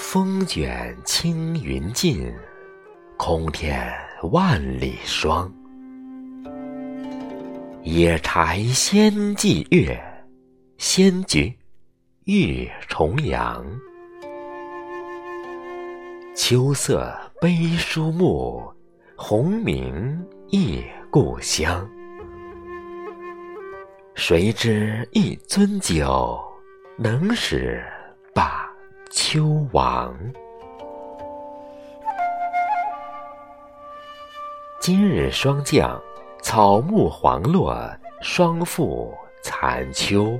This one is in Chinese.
风卷青云尽，空天万里霜。野柴先祭月，先菊欲重阳。秋色悲书目，鸿鸣忆故乡。谁知一樽酒，能使秋王。今日霜降，草木黄落，霜覆残秋。